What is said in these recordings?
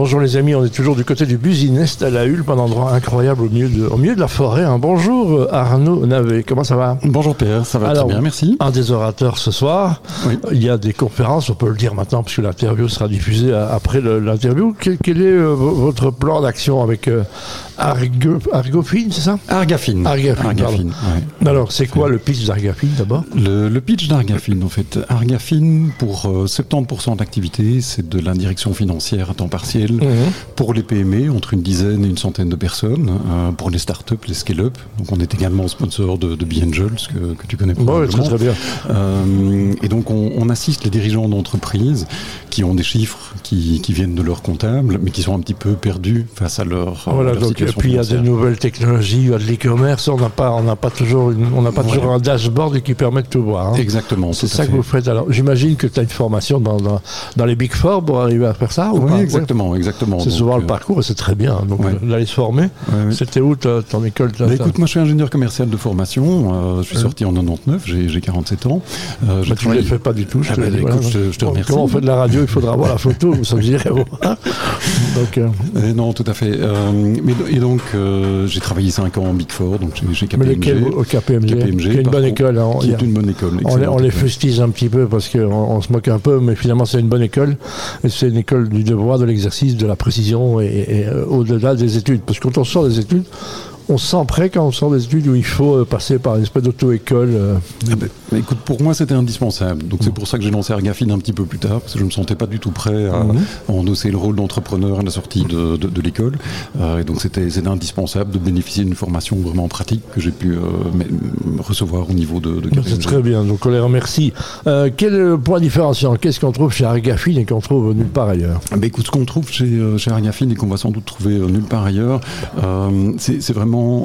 Bonjour les amis, on est toujours du côté du Business à la Hulpe, un endroit incroyable au milieu de, au milieu de la forêt. hein. Bonjour euh, Arnaud Navet, comment ça va? Bonjour Pierre, ça va Alors, très bien, merci. Un des orateurs ce soir. Oui. Il y a des conférences, on peut le dire maintenant puisque l'interview sera diffusée à- après l'interview. Quel, quel est euh, votre plan d'action avec euh, Argo, Argofine, c'est ça? Argafine. Argafine, Argafine, ouais. Alors c'est quoi le pitch d'Argafine d'abord? Le, le pitch d'Argafine, en fait. Argafine, pour euh, 70% d'activité, c'est de la direction financière à temps partiel Mhm. pour les PME, entre une dizaine et une centaine de personnes, euh, pour les startups, les scale-up. Donc on est également sponsor de, de Angels, que, que tu connais Bon, ouais, probablement. très très bien. Euh, et donc on, on assiste les dirigeants d'entreprises qui ont des chiffres qui, qui viennent de leur comptable, mais qui sont un petit peu perdus face à leur, euh, Voilà, leur donc, et puis il y a des nouvelles technologies, il y a de l'e-commerce, on n'a pas, on n'a pas toujours, une- on n'a pas toujours un dashboard qui permet de tout voir. hein. Exactement, C'est ça que vous faites. Alors, j'imagine que tu as une formation dans, dans, dans les Big Four pour arriver à faire ça ou Oui, pas? exactement, exactement. C'est souvent le euh, parcours et c'est très bien. Donc, ouais. d'aller se former. ouais. C'était où ta- ton école Bah, écoute, moi je suis ingénieur commercial de formation, euh, je suis sorti en 99, j'ai j'ai 47 ans. Euh, Bah, tu ne travaillé- le fais pas du tout. Je Ah te bah, écoute, je te- je te Bon, remercie. Comment on fait de la radio Il faudra voir la photo, vous. Donc, euh, Euh, non, tout à fait. Euh, mais, et donc, euh, j'ai travaillé 5 ans en Big Four, donc chez, chez mais KPMG. lequel au KPMG, KPMG, qui est une bonne école. hein. qui est une bonne école. On les, on les fustige un petit peu parce qu'on on se moque un peu, mais finalement c'est une bonne école. Et c'est une école du devoir, de l'exercice, de la précision et, et, euh, au-delà des études. Parce que quand on sort des études, on se sent prêt quand on sort des études où il faut euh, passer par une espèce d'auto-école. euh. Ah ben, écoute, pour moi, c'était indispensable. Donc, c'est pour ça que j'ai lancé Argafine un petit peu plus tard, parce que je me sentais pas du tout prêt à, Mhm. à endosser le rôle d'entrepreneur à la sortie de, de- de l'école. Euh, et donc, c'était indispensable de bénéficier d'une formation vraiment pratique que j'ai pu euh, recevoir au niveau de, de C'est très bien, donc on les remercie. Euh, quel est le point différenciant? Qu'est-ce qu'on trouve chez Argafine et qu'on trouve nulle part ailleurs? Ah ben écoute, ce qu'on trouve chez, chez Argafine et qu'on va sans doute trouver nulle part ailleurs, c'est c'est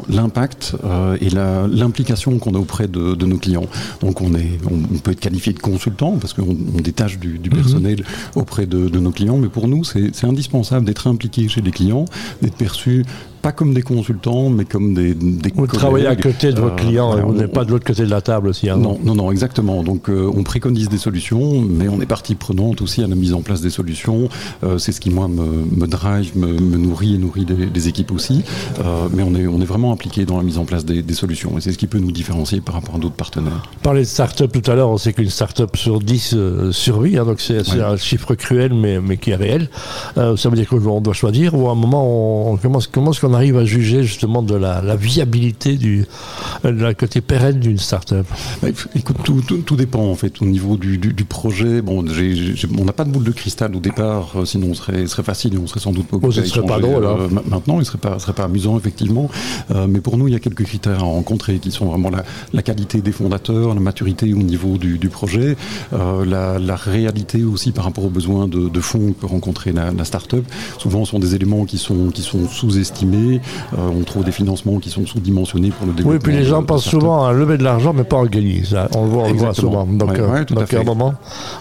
l'impact euh, et l'implication qu'on a auprès de, de nos clients. Donc on, est, on, on peut être qualifié de consultant parce qu'on on détache du, du personnel auprès de, de nos clients, mais pour nous c'est indispensable d'être impliqué chez les clients, d'être perçu pas comme des consultants, mais comme des, des Vous travaillez à côté de votre Euh, client, voilà, et vous on- n'êtes pas de l'autre côté de la table aussi. hein, non, non, non, exactement. Donc, euh, on préconise des solutions, mais on est partie prenante aussi à la mise en place des solutions. Euh, c'est ce qui, moi, me, me drive, me, me nourrit et nourrit les, les équipes aussi. Euh, mais on est, on est vraiment impliqué dans la mise en place des, des solutions. Et c'est ce qui peut nous différencier par rapport à d'autres partenaires. Parlait de start-up tout à l'heure, on sait qu'une start-up sur 10 euh, survit, hein, donc c'est Ouais. un chiffre cruel mais, mais qui est réel. Euh, ça veut dire qu'on doit choisir, ou à un moment, on, on commence, comment est-ce qu'on arrive à juger justement de la, la viabilité du euh, de la côté pérenne d'une start-up Bah, Écoute, tout, tout, tout dépend en fait au niveau du, du, du projet. Bon, on n'a pas de boule de cristal au départ, euh, sinon on serait, serait facile et on serait sans doute pas Oh, ce serait pas drôle, hein. euh, ma- maintenant, il serait pas, serait pas amusant effectivement. Euh, mais pour nous, il y a quelques critères à rencontrer qui sont vraiment la, la qualité des fondateurs, la maturité au niveau du, du projet, euh, la, la réalité aussi par rapport aux besoins de, de fonds que peut rencontrer la, la start-up. Souvent, ce sont des éléments qui sont, qui sont sous-estimés. Euh, on trouve des financements qui sont sous-dimensionnés pour le développement. Oui, puis les gens de pensent souvent à lever de l'argent, mais pas en gagner. Ça, on le voit, on le voit Exactement. souvent. Donc, Ouais, euh, ouais, tout à donc à un moment,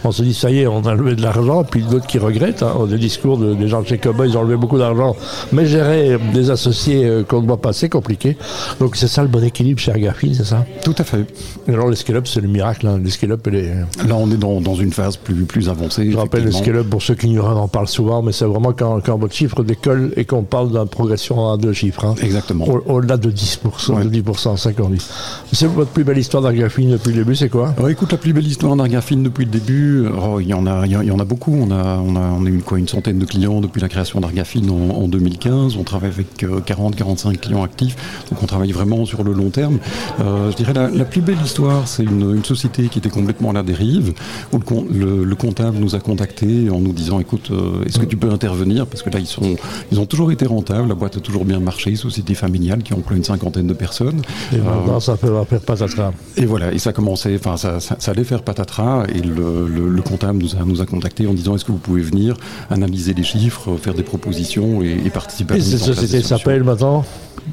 on se dit, ça y est, on a levé de l'argent, puis d'autres qui regrettent. Hein, des discours de, des gens de chez ils ont levé beaucoup d'argent, mais gérer des associés euh, qu'on ne voit pas, c'est compliqué. Donc c'est ça le bon équilibre chez Argafine, c'est ça? Tout à fait. Et Alors le scale-up, c'est le miracle. Hein. Le scale-up. Là, on est dans, dans une phase plus, plus avancée. Je rappelle le scale-up, pour ceux qui ignorent, on en parle souvent, mais c'est vraiment quand, quand votre chiffre décolle et qu'on parle d'une progression à deux chiffres. hein. Exactement. Au- Au-delà de 10%, Ouais. de 10%, 5 on dit. C'est votre plus belle histoire d'Argafine depuis le début, c'est quoi? Alors, écoute, la plus belle histoire d'Argafine depuis le début, oh, il y en a, y en- il y en a beaucoup. On a, on a, on a eu quoi, une centaine de clients depuis la création d'Argafine en, en 2015. On travaille avec 40-45 clients actifs, donc on travaille vraiment sur le long terme. Euh, je dirais la, la plus belle histoire, c'est une, une société qui était complètement à la dérive, où le, com- le- le comptable nous a contactés en nous disant, écoute, euh, est-ce que tu peux intervenir? Parce que là, ils sont, ils ont toujours été rentables, la boîte a toujours bien marché, société familiale qui emploie une cinquantaine de personnes. Et Euh, maintenant, ça peut faire patatras. et voilà, et ça commençait, enfin ça, ça, ça allait faire patatras, et le, le, le comptable nous a, nous a contacté en disant est-ce que vous pouvez venir analyser les chiffres, faire des propositions et, et participer à Et la mise cette société s'appelle maintenant?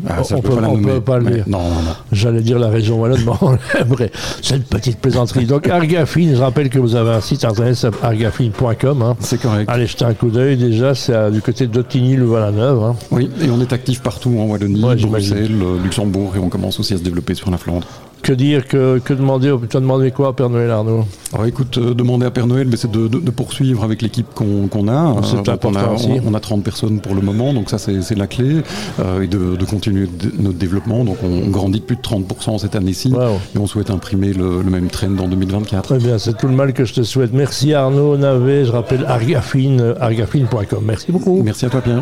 Ah, on peux peut- pas la on nommer. peut pas le dire. Non, non, non. J'allais dire la région wallonne, mais on l'aimerait. C'est une petite plaisanterie. Donc Argafine, je rappelle que vous avez un site internet argafine.com. Hein. C'est correct. Allez jeter un coup d'œil déjà, c'est du côté d'Ottigny, le Val-la-Neuve. Hein. Oui, et on est actif partout en Wallonie, Ouais. Bruxelles, euh, Luxembourg, et on commence aussi à se développer sur la Flandre. Que dire, que, que demander Tu as demandé quoi à Père Noël Arnaud? Alors écoute, euh, demander à Père Noël, mais c'est de, de- de poursuivre avec l'équipe qu'on a. C'est Euh, donc on, a important aussi. on, on a 30 personnes pour le moment, donc ça c'est la clé. Euh, et de, de continuer notre développement. Donc on, on grandit de plus de 30% cette année-ci. Wow. Et on souhaite imprimer le, le même trend en 2024. Très bien, c'est tout le mal que je te souhaite. Merci Arnaud Navet, je rappelle argafine, argafine.com. Merci beaucoup. Merci à toi Pierre.